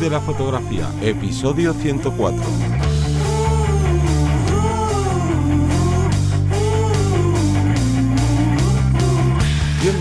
de la fotografía, episodio 104.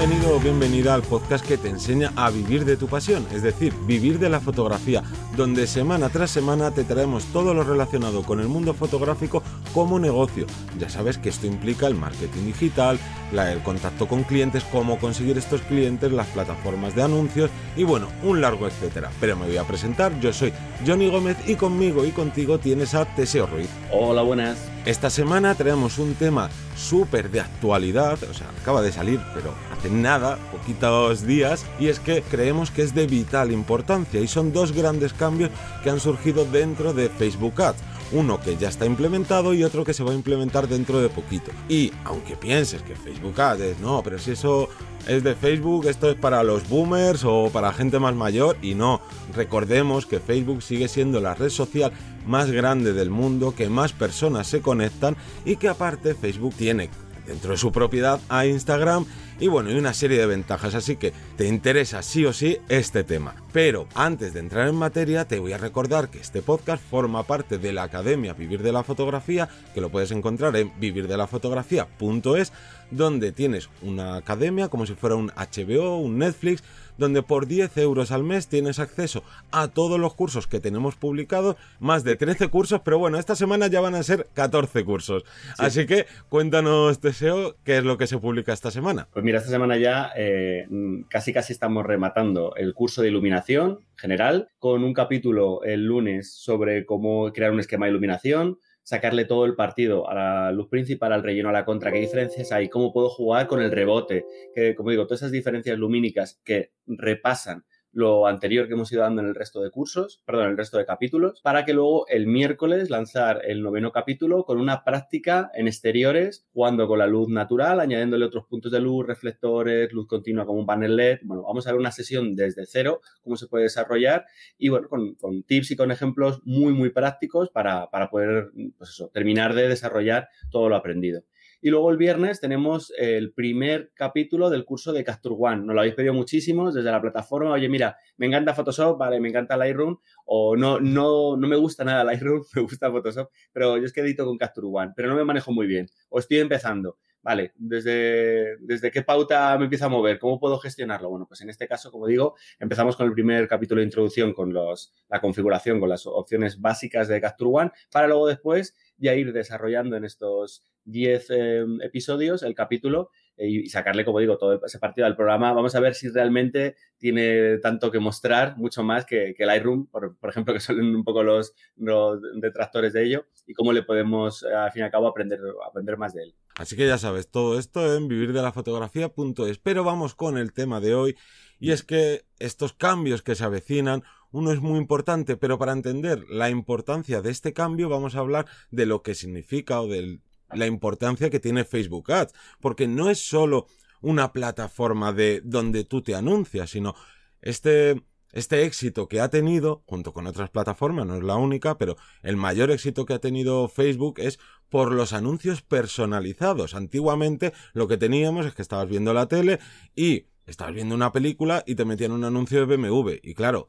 Bienvenido o bienvenida al podcast que te enseña a vivir de tu pasión, es decir, vivir de la fotografía, donde semana tras semana te traemos todo lo relacionado con el mundo fotográfico como negocio. Ya sabes que esto implica el marketing digital, el contacto con clientes, cómo conseguir estos clientes, las plataformas de anuncios y bueno, un largo etcétera. Pero me voy a presentar, yo soy Johnny Gómez y conmigo y contigo tienes a Teseo Ruiz. Hola, buenas. Esta semana traemos un tema súper de actualidad, o sea, acaba de salir, pero hace nada, poquitos días, y es que creemos que es de vital importancia y son dos grandes cambios que han surgido dentro de Facebook Ads uno que ya está implementado y otro que se va a implementar dentro de poquito. Y aunque pienses que Facebook Ads, no, pero si eso es de Facebook, esto es para los boomers o para gente más mayor y no, recordemos que Facebook sigue siendo la red social más grande del mundo, que más personas se conectan y que aparte Facebook tiene dentro de su propiedad a Instagram y bueno, y una serie de ventajas, así que te interesa sí o sí este tema. Pero antes de entrar en materia, te voy a recordar que este podcast forma parte de la Academia Vivir de la Fotografía, que lo puedes encontrar en vivirdelafotografía.es, donde tienes una academia como si fuera un HBO, un Netflix, donde por 10 euros al mes tienes acceso a todos los cursos que tenemos publicados, más de 13 cursos, pero bueno, esta semana ya van a ser 14 cursos. Así que cuéntanos, Deseo, qué es lo que se publica esta semana. Pues mira, esta semana ya eh, casi casi estamos rematando el curso de iluminación general, con un capítulo el lunes sobre cómo crear un esquema de iluminación, sacarle todo el partido a la luz principal, al relleno, a la contra, qué diferencias hay, cómo puedo jugar con el rebote, que como digo, todas esas diferencias lumínicas que repasan lo anterior que hemos ido dando en el resto de cursos, perdón, en el resto de capítulos, para que luego el miércoles lanzar el noveno capítulo con una práctica en exteriores, jugando con la luz natural, añadiéndole otros puntos de luz, reflectores, luz continua como un panel LED. Bueno, vamos a ver una sesión desde cero, cómo se puede desarrollar y bueno, con, tips y con ejemplos muy, muy prácticos para, para poder, pues terminar de desarrollar todo lo aprendido. Y luego el viernes tenemos el primer capítulo del curso de Capture One. Nos lo habéis pedido muchísimo desde la plataforma. Oye, mira, me encanta Photoshop, vale, me encanta Lightroom, o no, no, no me gusta nada Lightroom, me gusta Photoshop, pero yo es que edito con Capture One, pero no me manejo muy bien, o estoy empezando. Vale, ¿desde, ¿desde qué pauta me empieza a mover? ¿Cómo puedo gestionarlo? Bueno, pues en este caso, como digo, empezamos con el primer capítulo de introducción con los, la configuración, con las opciones básicas de Capture One, para luego después ya ir desarrollando en estos 10 em, episodios el capítulo eh, y sacarle, como digo, todo ese partido al programa. Vamos a ver si realmente tiene tanto que mostrar, mucho más que, que Lightroom, por, por, ejemplo, que son un poco los, los, detractores de ello, y cómo le podemos, eh, al fin y al cabo, aprender, aprender más de él. Así que ya sabes, todo esto en vivirdelafotografía.es. Pero vamos con el tema de hoy, y es que estos cambios que se avecinan uno es muy importante, pero para entender la importancia de este cambio vamos a hablar de lo que significa o del la importancia que tiene Facebook Ads, porque no es solo una plataforma de donde tú te anuncias, sino este este éxito que ha tenido, junto con otras plataformas, no es la única, pero el mayor éxito que ha tenido Facebook es por los anuncios personalizados. Antiguamente lo que teníamos es que estabas viendo la tele y estabas viendo una película y te metían un anuncio de BMW. Y claro,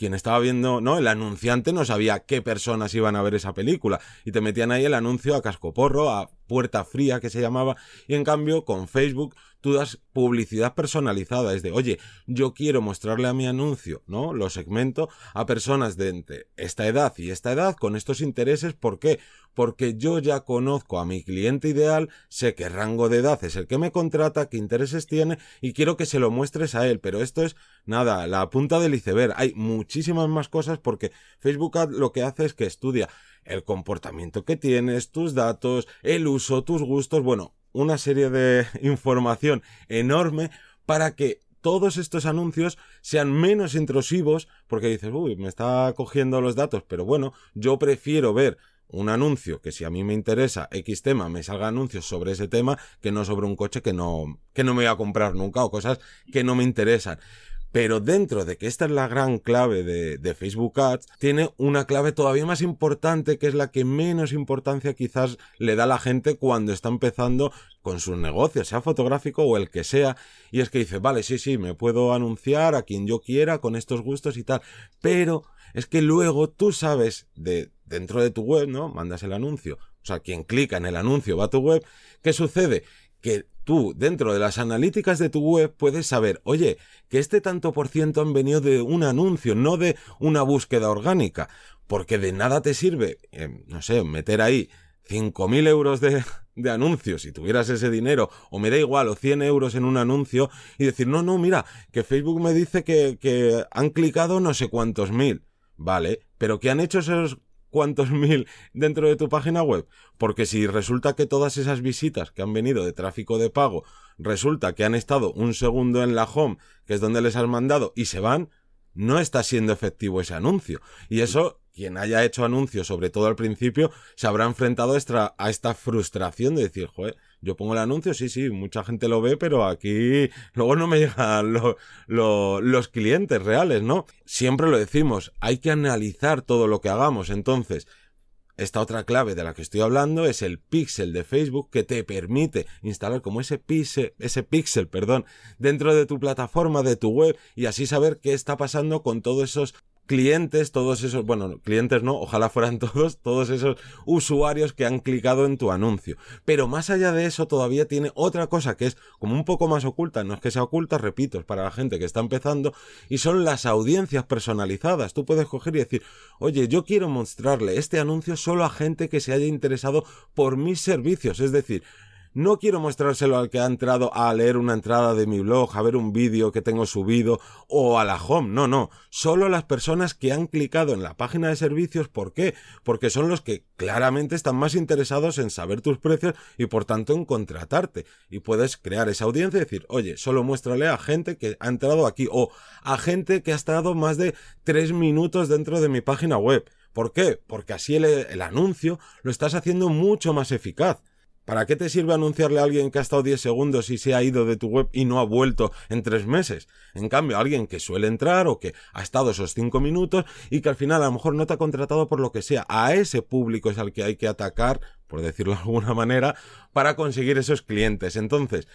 quien estaba viendo, ¿no? El anunciante no sabía qué personas iban a ver esa película y te metían ahí el anuncio a cascoporro, a puerta fría que se llamaba y en cambio con Facebook tú das publicidad personalizada, es de, oye, yo quiero mostrarle a mi anuncio, ¿no? Lo segmento a personas de entre esta edad y esta edad con estos intereses, ¿por qué? Porque yo ya conozco a mi cliente ideal, sé qué rango de edad es el que me contrata, qué intereses tiene y quiero que se lo muestres a él, pero esto es nada, la punta del iceberg, hay muchísimas más cosas porque Facebook lo que hace es que estudia el comportamiento que tienes, tus datos, el uso, tus gustos, bueno, una serie de información enorme para que todos estos anuncios sean menos intrusivos, porque dices, uy, me está cogiendo los datos, pero bueno, yo prefiero ver un anuncio que si a mí me interesa X tema, me salga anuncios sobre ese tema que no sobre un coche que no, que no me voy a comprar nunca o cosas que no me interesan. Pero dentro de que esta es la gran clave de, Facebook Ads, tiene una clave todavía más importante que es la que menos importancia quizás le da a la gente cuando está empezando con sus negocios, sea fotográfico o el que sea. Y es que dice, vale, sí, sí, me puedo anunciar a quien yo quiera con estos gustos y tal. Pero es que luego tú sabes de dentro de tu web, ¿no? Mandas el anuncio. O sea, quien clica en el anuncio va a tu web. ¿Qué sucede? Que tú, dentro de las analíticas de tu web, puedes saber, oye, que este tanto por ciento han venido de un anuncio, no de una búsqueda orgánica. Porque de nada te sirve, eh, no sé, meter ahí 5.000 euros de, de anuncios, si tuvieras ese dinero, o me da igual, o 100 euros en un anuncio, y decir, no, no, mira, que Facebook me dice que, que han clicado no sé cuántos mil. Vale, pero ¿qué han hecho esos cuántos mil dentro de tu página web? Porque si resulta que todas esas visitas que han venido de tráfico de pago, resulta que han estado un segundo en la home, que es donde les has mandado, y se van, no está siendo efectivo ese anuncio. Y eso, quien haya hecho anuncios, sobre todo al principio, se habrá enfrentado a esta frustración de decir, joder, yo pongo el anuncio, sí, sí, mucha gente lo ve, pero aquí luego no me llegan los clientes reales, ¿no? Siempre lo decimos, hay que analizar todo lo que hagamos. Entonces, esta otra clave de la que estoy hablando es el pixel de Facebook que te permite instalar como ese pixel, ese pixel, perdón, dentro de tu plataforma, de tu web y así saber qué está pasando con todos esos clientes, todos esos, bueno, clientes no, ojalá fueran todos, todos esos usuarios que han clicado en tu anuncio. Pero más allá de eso todavía tiene otra cosa que es como un poco más oculta, no es que sea oculta, repito, es para la gente que está empezando, y son las audiencias personalizadas. Tú puedes coger y decir, oye, yo quiero mostrarle este anuncio solo a gente que se haya interesado por mis servicios, es decir, no quiero mostrárselo al que ha entrado a leer una entrada de mi blog, a ver un vídeo que tengo subido o a la home. No, no. Solo las personas que han clicado en la página de servicios. ¿Por qué? Porque son los que claramente están más interesados en saber tus precios y por tanto en contratarte. Y puedes crear esa audiencia y decir, oye, solo muéstrale a gente que ha entrado aquí o a gente que ha estado más de tres minutos dentro de mi página web. ¿Por qué? Porque así el, el anuncio lo estás haciendo mucho más eficaz. ¿Para qué te sirve anunciarle a alguien que ha estado 10 segundos y se ha ido de tu web y no ha vuelto en 3 meses? En cambio, alguien que suele entrar o que ha estado esos 5 minutos y que al final a lo mejor no te ha contratado por lo que sea, a ese público es al que hay que atacar, por decirlo de alguna manera, para conseguir esos clientes. Entonces,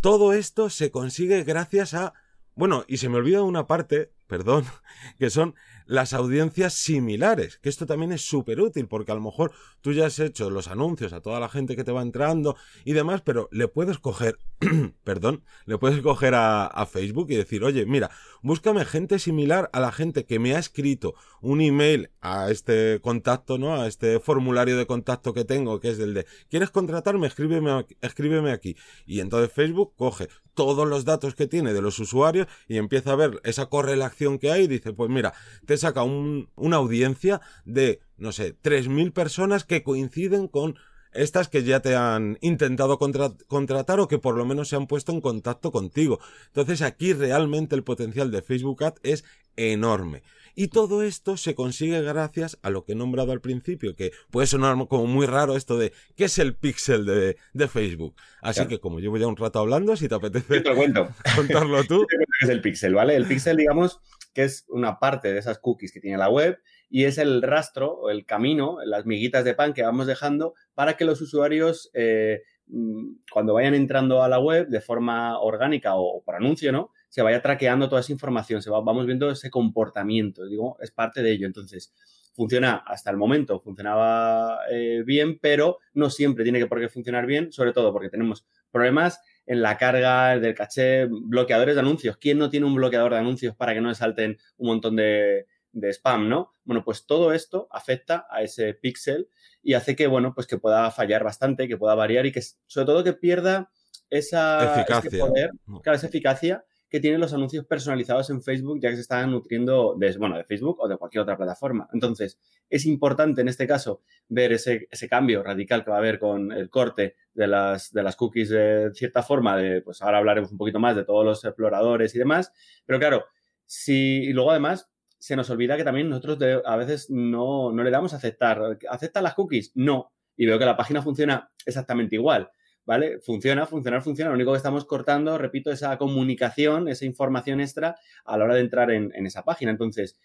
todo esto se consigue gracias a... Bueno, y se me olvida una parte, perdón, que son las audiencias similares, que esto también es súper útil, porque a lo mejor tú ya has hecho los anuncios a toda la gente que te va entrando y demás, pero le puedes coger, perdón, le puedes coger a, a, Facebook y decir, oye, mira, búscame gente similar a la gente que me ha escrito un email a este contacto, ¿no? A este formulario de contacto que tengo, que es el de, ¿quieres contratarme? Escríbeme, escríbeme aquí. Y entonces Facebook coge todos los datos que tiene de los usuarios y empieza a ver esa correlación que hay dice, pues mira, te saca un, una audiencia de, no sé, 3.000 personas que coinciden con estas que ya te han intentado contra contratar o que por lo menos se han puesto en contacto contigo. Entonces aquí realmente el potencial de Facebook Ad es enorme. Y todo esto se consigue gracias a lo que he nombrado al principio, que puede sonar como muy raro esto de qué es el pixel de, de Facebook. Así que como llevo ya un rato hablando, si te apetece te cuento. contarlo tú. ¿Qué es el pixel, ¿vale? El pixel, digamos, que es una parte de esas cookies que tiene la web y es el rastro o el camino, las miguitas de pan que vamos dejando para que los usuarios, eh, mm, cuando vayan entrando a la web de forma orgánica o por anuncio, ¿no? Se vaya traqueando toda esa información, se va, vamos viendo ese comportamiento, digo, es parte de ello. Entonces, funciona hasta el momento, funcionaba eh, bien, pero no siempre tiene que por qué funcionar bien, sobre todo porque tenemos problemas en la carga del caché, bloqueadores de anuncios. ¿Quién no tiene un bloqueador de anuncios para que no le salten un montón de, de spam, ¿no? Bueno, pues todo esto afecta a ese píxel y hace que, bueno, pues que pueda fallar bastante, que pueda variar y que, sobre todo, que pierda esa eficacia. poder, claro, esa eficacia que tienen los anuncios personalizados en Facebook, ya que se están nutriendo de, bueno, de Facebook o de cualquier otra plataforma. Entonces, es importante en este caso ver ese, ese cambio radical que va a haber con el corte de las, de las cookies de cierta forma, de, pues ahora hablaremos un poquito más de todos los exploradores y demás, pero claro, si, y luego además se nos olvida que también nosotros a veces no, no le damos a aceptar. ¿Acepta las cookies? No. Y veo que la página funciona exactamente igual. ¿Vale? Funciona, funciona, funciona. Lo único que estamos cortando, repito, esa comunicación, esa información extra a la hora de entrar en, esa página. Entonces,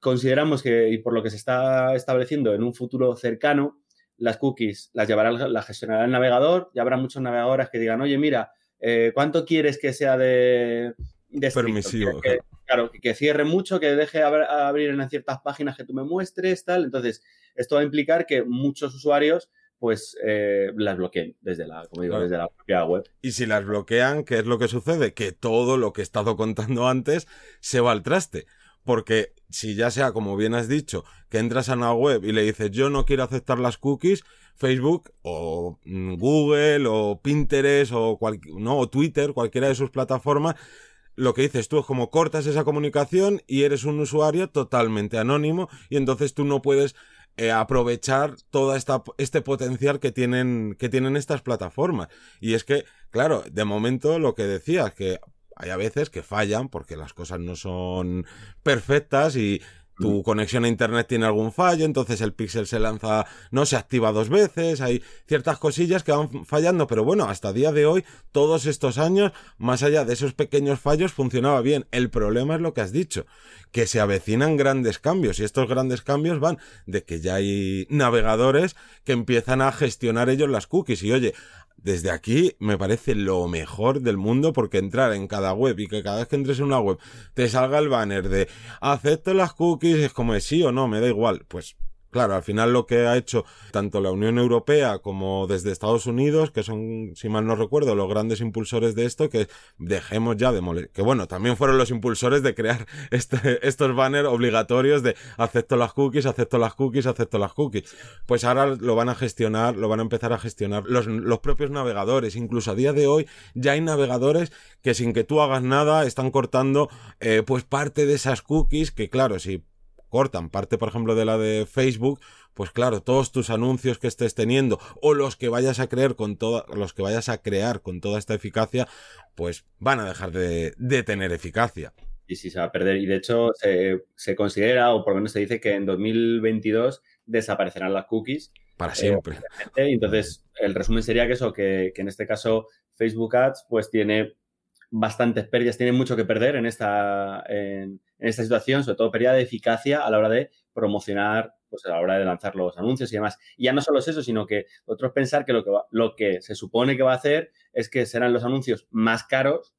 consideramos que, y por lo que se está estableciendo en un futuro cercano, las cookies las llevará, las gestionará el navegador. Ya habrá muchos navegadores que digan, oye, mira, eh, ¿cuánto quieres que sea de, de permisivo? claro, que, cierre mucho, que deje abrir en ciertas páginas que tú me muestres, tal. Entonces, esto va a implicar que muchos usuarios pues eh, las bloqueen desde la, como digo, desde la propia web. Y si las bloquean, ¿qué es lo que sucede? Que todo lo que he estado contando antes se va al traste. Porque si ya sea, como bien has dicho, que entras a una web y le dices yo no quiero aceptar las cookies, Facebook o mm, Google o Pinterest o, no, o Twitter, cualquiera de sus plataformas, lo que dices tú es como cortas esa comunicación y eres un usuario totalmente anónimo y entonces tú no puedes eh, aprovechar todo este potencial que tienen, que tienen estas plataformas. Y es que, claro, de momento lo que decías, que hay a veces que fallan porque las cosas no son perfectas y tu mm. conexión a internet tiene algún fallo, entonces el pixel se lanza, no se activa dos veces, hay ciertas cosillas que van fallando, pero bueno, hasta día de hoy, todos estos años, más allá de esos pequeños fallos, funcionaba bien. El problema es lo que has dicho, que se avecinan grandes cambios y estos grandes cambios van de que ya hay navegadores que empiezan a gestionar ellos las cookies y oye, desde aquí me parece lo mejor del mundo porque entrar en cada web y que cada vez que entres en una web te salga el banner de acepto las cookies es como de sí o no, me da igual. Pues Claro, al final lo que ha hecho tanto la Unión Europea como desde Estados Unidos, que son, si mal no recuerdo, los grandes impulsores de esto, que dejemos ya de molestar. Que bueno, también fueron los impulsores de crear este, estos banners obligatorios de acepto las cookies, acepto las cookies, acepto las cookies. Pues ahora lo van a gestionar, lo van a empezar a gestionar los, los propios navegadores. Incluso a día de hoy ya hay navegadores que sin que tú hagas nada están cortando eh, pues parte de esas cookies que claro, si cortan parte, por ejemplo, de la de Facebook, pues claro, todos tus anuncios que estés teniendo o los que vayas a creer con toda, los que vayas a crear con toda esta eficacia, pues van a dejar de, tener eficacia. Y sí, se va a perder. Y de hecho, se, considera, o por lo menos se dice que en 2022 desaparecerán las cookies. Para siempre. Eh, entonces, el resumen sería que eso, que, que en este caso Facebook Ads, pues tiene bastantes pérdidas, tienen mucho que perder en esta, en, esta situación, sobre todo pérdida de eficacia a la hora de promocionar, pues a la hora de lanzar los anuncios y demás. Y ya no solo es eso, sino que otros pensar que lo que, lo que se supone que va a hacer es que serán los anuncios más caros,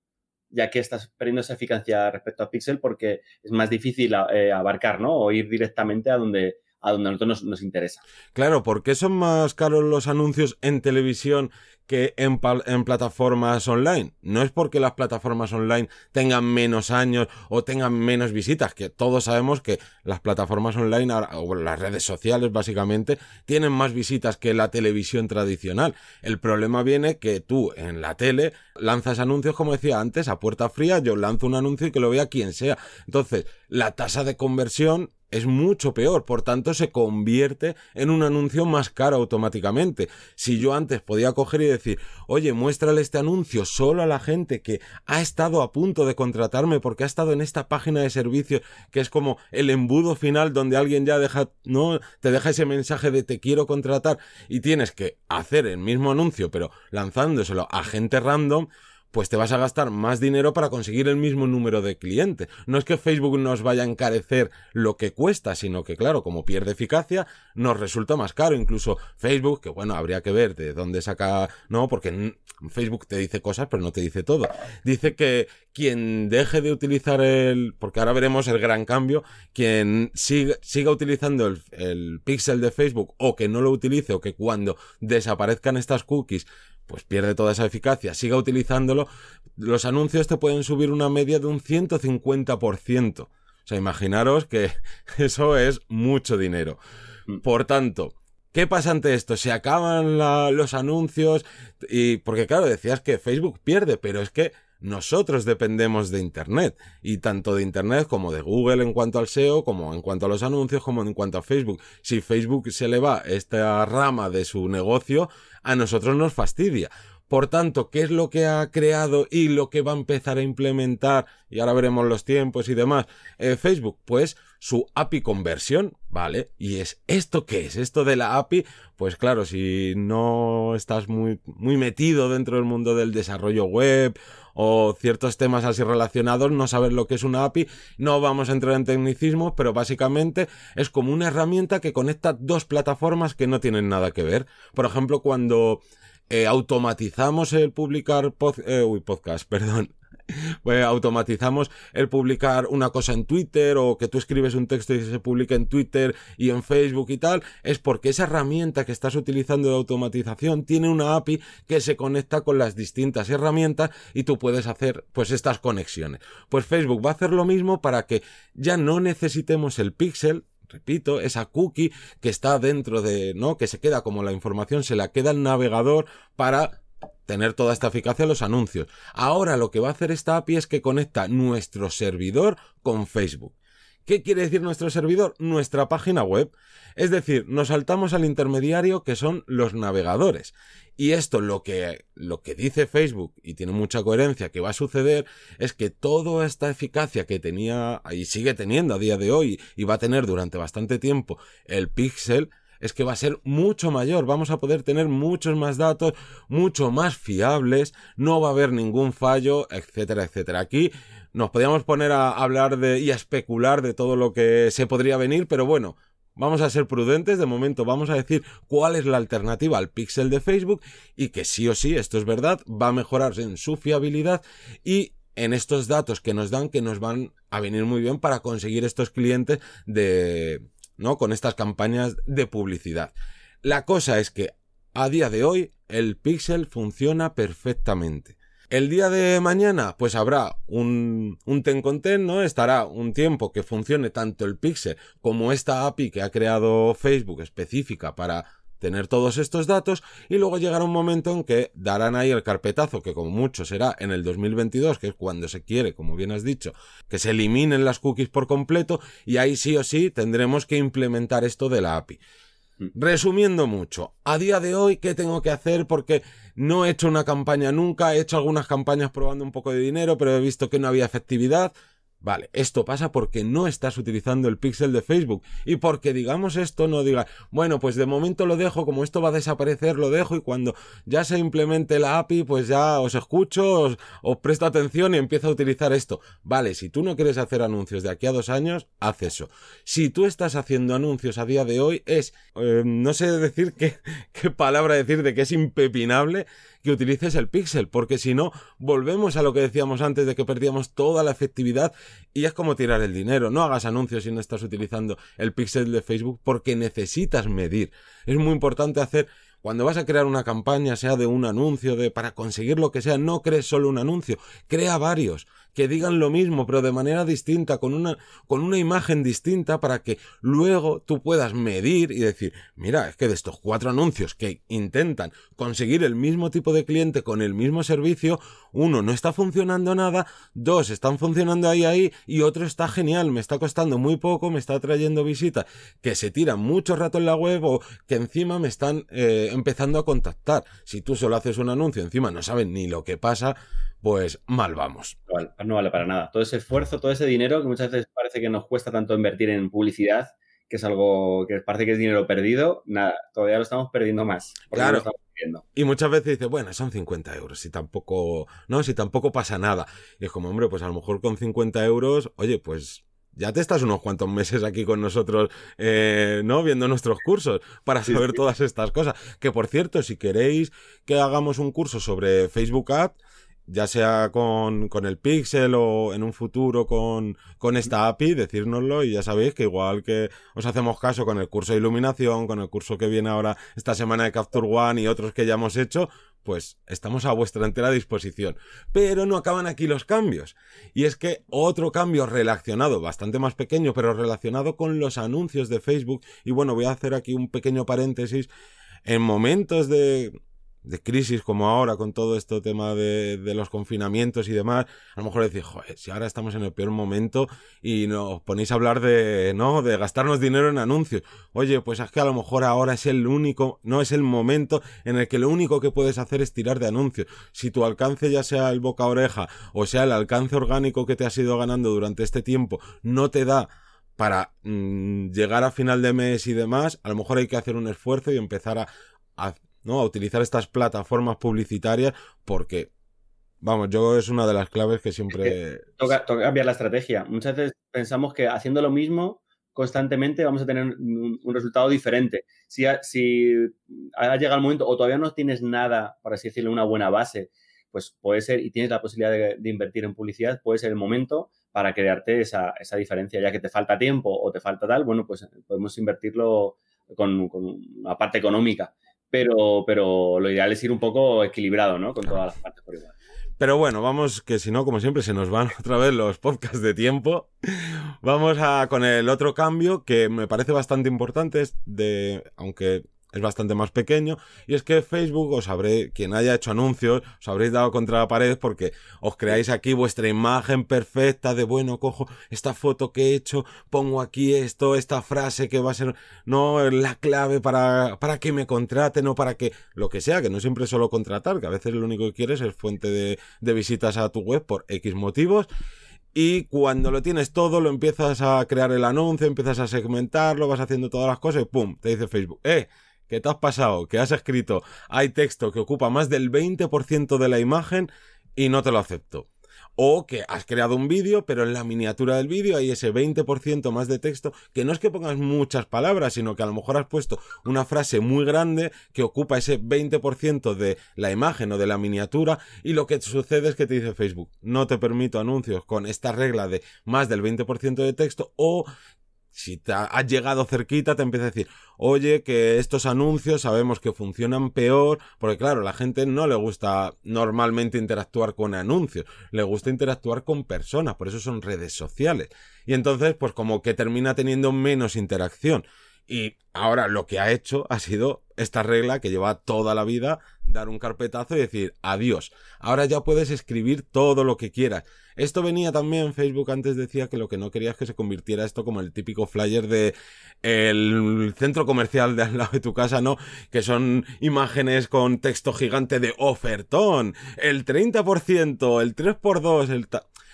ya que estás perdiendo esa eficacia respecto a Pixel porque es más difícil eh, abarcar, ¿no? O ir directamente a donde, a donde a nosotros nos, interesa. Claro, ¿por qué son más caros los anuncios en televisión que en, en, plataformas online. No es porque las plataformas online tengan menos años o tengan menos visitas, que todos sabemos que las plataformas online o las redes sociales básicamente tienen más visitas que la televisión tradicional. El problema viene que tú en la tele lanzas anuncios, como decía antes, a puerta fría, yo lanzo un anuncio y que lo vea quien sea. Entonces, la tasa de conversión es mucho peor, por tanto se convierte en un anuncio más caro automáticamente. Si yo antes podía coger y decir, oye, muéstrale este anuncio solo a la gente que ha estado a punto de contratarme porque ha estado en esta página de servicio que es como el embudo final donde alguien ya deja, no, te deja ese mensaje de te quiero contratar y tienes que hacer el mismo anuncio pero lanzándoselo a gente random, pues te vas a gastar más dinero para conseguir el mismo número de clientes. No es que Facebook nos vaya a encarecer lo que cuesta, sino que, claro, como pierde eficacia, nos resulta más caro. Incluso Facebook, que bueno, habría que ver de dónde saca, no, porque Facebook te dice cosas, pero no te dice todo. Dice que quien deje de utilizar el, porque ahora veremos el gran cambio, quien siga, siga utilizando el, el pixel de Facebook o que no lo utilice o que cuando desaparezcan estas cookies pues pierde toda esa eficacia, siga utilizándolo, los anuncios te pueden subir una media de un 150%. O sea, imaginaros que eso es mucho dinero. Mm. Por tanto, ¿qué pasa ante esto? Se acaban los anuncios y porque claro, decías que Facebook pierde, pero es que nosotros dependemos de Internet, y tanto de Internet como de Google en cuanto al SEO, como en cuanto a los anuncios, como en cuanto a Facebook. Si Facebook se le va esta rama de su negocio, a nosotros nos fastidia. Por tanto, ¿qué es lo que ha creado y lo que va a empezar a implementar? Y ahora veremos los tiempos y demás. Eh, Facebook, pues su API conversión, ¿vale? ¿Y es esto qué es? Esto de la API, pues claro, si no estás muy, muy metido dentro del mundo del desarrollo web o ciertos temas así relacionados, no sabes lo que es una API, no vamos a entrar en tecnicismos, pero básicamente es como una herramienta que conecta dos plataformas que no tienen nada que ver. Por ejemplo, cuando eh, automatizamos el publicar eh, uy, podcast, perdón. Pues automatizamos el publicar una cosa en Twitter o que tú escribes un texto y se publica en Twitter y en Facebook y tal, es porque esa herramienta que estás utilizando de automatización tiene una API que se conecta con las distintas herramientas y tú puedes hacer pues estas conexiones. Pues Facebook va a hacer lo mismo para que ya no necesitemos el pixel, repito, esa cookie que está dentro de, ¿no? Que se queda como la información, se la queda el navegador para tener toda esta eficacia los anuncios. Ahora lo que va a hacer esta API es que conecta nuestro servidor con Facebook. ¿Qué quiere decir nuestro servidor? Nuestra página web. Es decir, nos saltamos al intermediario que son los navegadores. Y esto lo que, lo que dice Facebook, y tiene mucha coherencia, que va a suceder, es que toda esta eficacia que tenía y sigue teniendo a día de hoy y va a tener durante bastante tiempo el Pixel, es que va a ser mucho mayor, vamos a poder tener muchos más datos, mucho más fiables, no va a haber ningún fallo, etcétera, etcétera. Aquí nos podríamos poner a hablar de y a especular de todo lo que se podría venir, pero bueno, Vamos a ser prudentes, de momento vamos a decir cuál es la alternativa al pixel de Facebook y que sí o sí, esto es verdad, va a mejorar en su fiabilidad y en estos datos que nos dan que nos van a venir muy bien para conseguir estos clientes de, ¿no? Con estas campañas de publicidad. La cosa es que a día de hoy el pixel funciona perfectamente. El día de mañana, pues habrá un, un ten con ten, ¿no? Estará un tiempo que funcione tanto el Pixel como esta API que ha creado Facebook específica para tener todos estos datos y luego llegará un momento en que darán ahí el carpetazo que como mucho será en el 2022 que es cuando se quiere como bien has dicho que se eliminen las cookies por completo y ahí sí o sí tendremos que implementar esto de la API mm. resumiendo mucho a día de hoy qué tengo que hacer porque no he hecho una campaña nunca, he hecho algunas campañas probando un poco de dinero, pero he visto que no había efectividad. Vale, esto pasa porque no estás utilizando el pixel de Facebook y porque digamos esto no diga, bueno, pues de momento lo dejo, como esto va a desaparecer, lo dejo y cuando ya se implemente la API, pues ya os escucho, os, presto atención y empiezo a utilizar esto. Vale, si tú no quieres hacer anuncios de aquí a dos años, haz eso. Si tú estás haciendo anuncios a día de hoy, es, eh, no sé decir qué, qué palabra decir de que es impepinable que utilices el pixel, porque si no, volvemos a lo que decíamos antes de que perdíamos toda la efectividad y es como tirar el dinero. No hagas anuncios si no estás utilizando el pixel de Facebook porque necesitas medir. Es muy importante hacer cuando vas a crear una campaña, sea de un anuncio, de para conseguir lo que sea, no crees solo un anuncio, crea varios que digan lo mismo, pero de manera distinta, con una, con una imagen distinta, para que luego tú puedas medir y decir, mira, es que de estos cuatro anuncios que intentan conseguir el mismo tipo de cliente con el mismo servicio, uno no está funcionando nada, dos están funcionando ahí ahí y otro está genial, me está costando muy poco, me está trayendo visitas que se tiran mucho rato en la web o que encima me están eh, empezando a contactar. Si tú solo haces un anuncio, encima no saben ni lo que pasa, pues mal vamos. No vale, para nada. Todo ese esfuerzo, todo ese dinero que muchas veces parece que nos cuesta tanto invertir en publicidad, que es algo que parece que es dinero perdido, nada, todavía lo estamos perdiendo más. Claro. y muchas veces dice, bueno, son 50 euros, si tampoco, no, si tampoco pasa nada. Y es como, hombre, pues a lo mejor con 50 euros, oye, pues ya te estás unos cuantos meses aquí con nosotros, eh, ¿no? Viendo nuestros cursos para saber todas estas cosas. Que por cierto, si queréis que hagamos un curso sobre Facebook Ads, ya sea con, con, el Pixel o en un futuro con, con esta API, decírnoslo y ya sabéis que igual que os hacemos caso con el curso de iluminación, con el curso que viene ahora esta semana de Capture One y otros que ya hemos hecho, pues estamos a vuestra entera disposición. Pero no acaban aquí los cambios. Y es que otro cambio relacionado, bastante más pequeño, pero relacionado con los anuncios de Facebook, y bueno, voy a hacer aquí un pequeño paréntesis, en momentos de de crisis como ahora con todo este tema de, los confinamientos y demás, a lo mejor decís, joder, si ahora estamos en el peor momento y nos ponéis a hablar de, ¿no? De gastarnos dinero en anuncios. Oye, pues es que a lo mejor ahora es el único, no es el momento en el que lo único que puedes hacer es tirar de anuncios. Si tu alcance ya sea el boca oreja o sea el alcance orgánico que te has ido ganando durante este tiempo, no te da para mmm, llegar a final de mes y demás, a lo mejor hay que hacer un esfuerzo y empezar a ¿no? A utilizar estas plataformas publicitarias porque, vamos, yo es una de las claves que siempre... Toca, toca, cambiar la estrategia. Muchas veces pensamos que haciendo lo mismo constantemente vamos a tener un, resultado diferente. Si ha, si ha llegado el momento o todavía no tienes nada, por así decirlo, una buena base, pues puede ser, y tienes la posibilidad de, de invertir en publicidad, puede ser el momento para crearte esa, esa, diferencia, ya que te falta tiempo o te falta tal, bueno, pues podemos invertirlo con, con una parte económica pero, pero lo ideal es ir un poco equilibrado, ¿no? Con todas las partes por igual. Pero bueno, vamos, que si no, como siempre, se nos van otra vez los podcasts de tiempo. Vamos a con el otro cambio que me parece bastante importante, es de, aunque es bastante más pequeño y es que Facebook os habré quien haya hecho anuncios os habréis dado contra la pared porque os creáis aquí vuestra imagen perfecta de bueno cojo esta foto que he hecho pongo aquí esto esta frase que va a ser no la clave para para que me contraten o para que lo que sea que no siempre es solo contratar que a veces lo único que quieres es fuente de, de visitas a tu web por X motivos y cuando lo tienes todo, lo empiezas a crear el anuncio, empiezas a segmentarlo, vas haciendo todas las cosas ¡pum! Te dice Facebook, ¡eh! ¿Qué te has pasado? Que has escrito, hay texto que ocupa más del 20% de la imagen y no te lo acepto. O que has creado un vídeo, pero en la miniatura del vídeo hay ese 20% más de texto, que no es que pongas muchas palabras, sino que a lo mejor has puesto una frase muy grande que ocupa ese 20% de la imagen o de la miniatura, y lo que sucede es que te dice Facebook, no te permito anuncios con esta regla de más del 20% de texto, o si te has llegado cerquita, te empieza a decir, oye, que estos anuncios sabemos que funcionan peor, porque claro, la gente no le gusta normalmente interactuar con anuncios, le gusta interactuar con personas, por eso son redes sociales. Y entonces, pues como que termina teniendo menos interacción. Y ahora lo que ha hecho ha sido esta regla que lleva toda la vida, dar un carpetazo y decir adiós. Ahora ya puedes escribir todo lo que quieras. Esto venía también, Facebook antes decía que lo que no quería es que se convirtiera esto como el típico flyer de el centro comercial de al lado de tu casa, ¿no? Que son imágenes con texto gigante de ofertón, el 30%, el 3x2, el...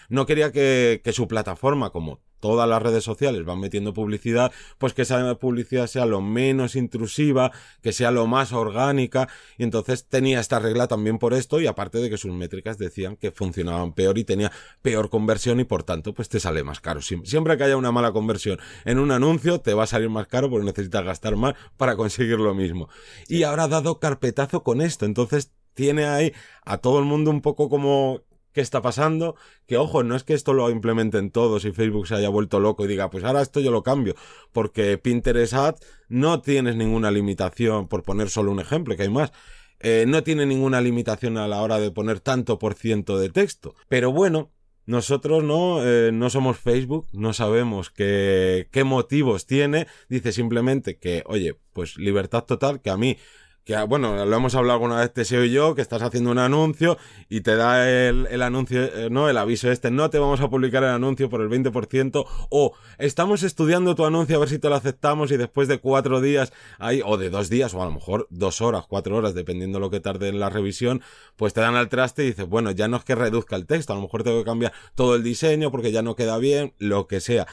no quería que, que su plataforma, como todas las redes sociales van metiendo publicidad, pues que esa publicidad sea lo menos intrusiva, que sea lo más orgánica, y entonces tenía esta regla también por esto, y aparte de que sus métricas decían que funcionaban peor y tenía peor conversión y por tanto pues te sale más caro. Siempre que haya una mala conversión en un anuncio te va a salir más caro porque necesitas gastar más para conseguir lo mismo. Y ahora ha dado carpetazo con esto, entonces tiene ahí a todo el mundo un poco como qué está pasando, que ojo, no es que esto lo implementen todos y Facebook se haya vuelto loco y diga, pues ahora esto yo lo cambio, porque Pinterest Ads no tienes ninguna limitación, por poner solo un ejemplo, que hay más, eh, no tiene ninguna limitación a la hora de poner tanto por ciento de texto. Pero bueno, nosotros no, eh, no somos Facebook, no sabemos qué, qué motivos tiene, dice simplemente que, oye, pues libertad total, que a mí que bueno, lo hemos hablado alguna vez Teseo y yo, que estás haciendo un anuncio y te da el, el anuncio, eh, no, el aviso este, no te vamos a publicar el anuncio por el 20% o estamos estudiando tu anuncio a ver si te lo aceptamos y después de cuatro días ahí, o de dos días o a lo mejor dos horas, cuatro horas, dependiendo lo que tarde en la revisión, pues te dan al traste y dices, bueno, ya no es que reduzca el texto, a lo mejor tengo que cambiar todo el diseño porque ya no queda bien, lo que sea.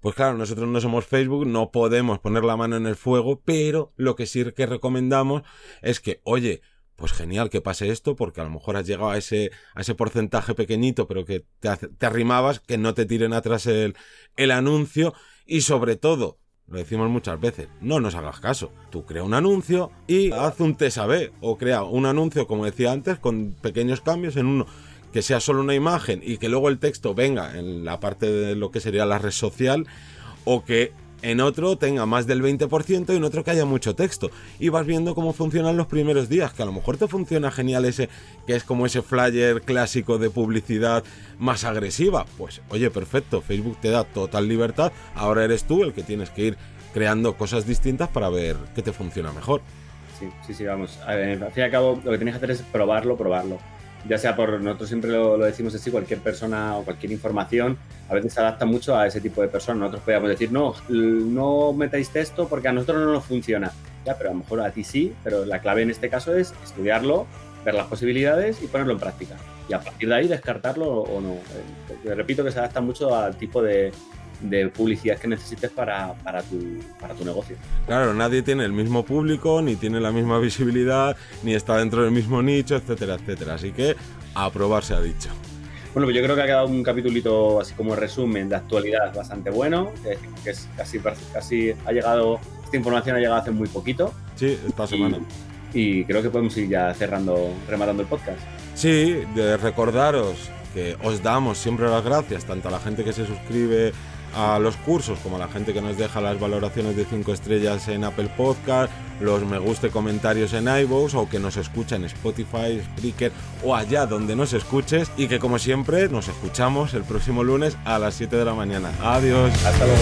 Pues claro, nosotros no somos Facebook, no podemos poner la mano en el fuego, pero lo que sí que recomendamos es que, oye, pues genial que pase esto, porque a lo mejor has llegado a ese, a ese porcentaje pequeñito, pero que te, arrimabas, que no te tiren atrás el, el anuncio, y sobre todo, lo decimos muchas veces, no nos hagas caso. Tú crea un anuncio y haz un test B, o crea un anuncio, como decía antes, con pequeños cambios en uno que sea solo una imagen y que luego el texto venga en la parte de lo que sería la red social o que en otro tenga más del 20% y en otro que haya mucho texto. Y vas viendo cómo funcionan los primeros días, que a lo mejor te funciona genial ese, que es como ese flyer clásico de publicidad más agresiva. Pues oye, perfecto, Facebook te da total libertad, ahora eres tú el que tienes que ir creando cosas distintas para ver qué te funciona mejor. sí, sí, sí, vamos. Al fin y al cabo, lo que tenéis que hacer es probarlo, probarlo. Ya sea por, nosotros siempre lo, decimos así, cualquier persona o cualquier información a veces se adapta mucho a ese tipo de personas. Nosotros podríamos decir, no, no metáis texto porque a nosotros no nos funciona. Ya, pero a lo mejor a ti sí, pero la clave en este caso es estudiarlo, ver las posibilidades y ponerlo en práctica. Y a partir de ahí descartarlo o no. Eh, repito que se adapta mucho al tipo de, de publicidad que necesites para, para, tu, para tu negocio. Claro, nadie tiene el mismo público, ni tiene la misma visibilidad, ni está dentro del mismo nicho, etcétera, etcétera. Así que a probar se ha dicho. Bueno, pues yo creo que ha quedado un capítulito así como resumen de actualidad bastante bueno, que, es casi, casi ha llegado, esta información ha llegado hace muy poquito. Sí, esta semana. Y, creo que podemos ir ya cerrando, rematando el podcast. Sí, de recordaros que os damos siempre las gracias, tanto a la gente que se suscribe a los cursos, como la gente que nos deja las valoraciones de 5 estrellas en Apple Podcast, los me guste comentarios en iVoox o que nos escucha en Spotify, Spreaker o allá donde nos escuches y que como siempre nos escuchamos el próximo lunes a las 7 de la mañana. Adiós. Hasta luego.